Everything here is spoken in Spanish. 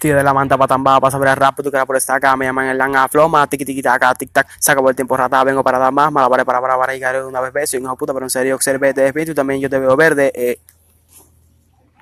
Tío de la manta patamba, pasa por el rap, tú quedas por esta acá, me llaman el langa floma, tiki tiki taca, tic tac, se acabó el tiempo rata, vengo para dar más, malabares para para para y una vez beso, y una puta, pero en serio, observe, te espíritu también yo te veo verde, eh.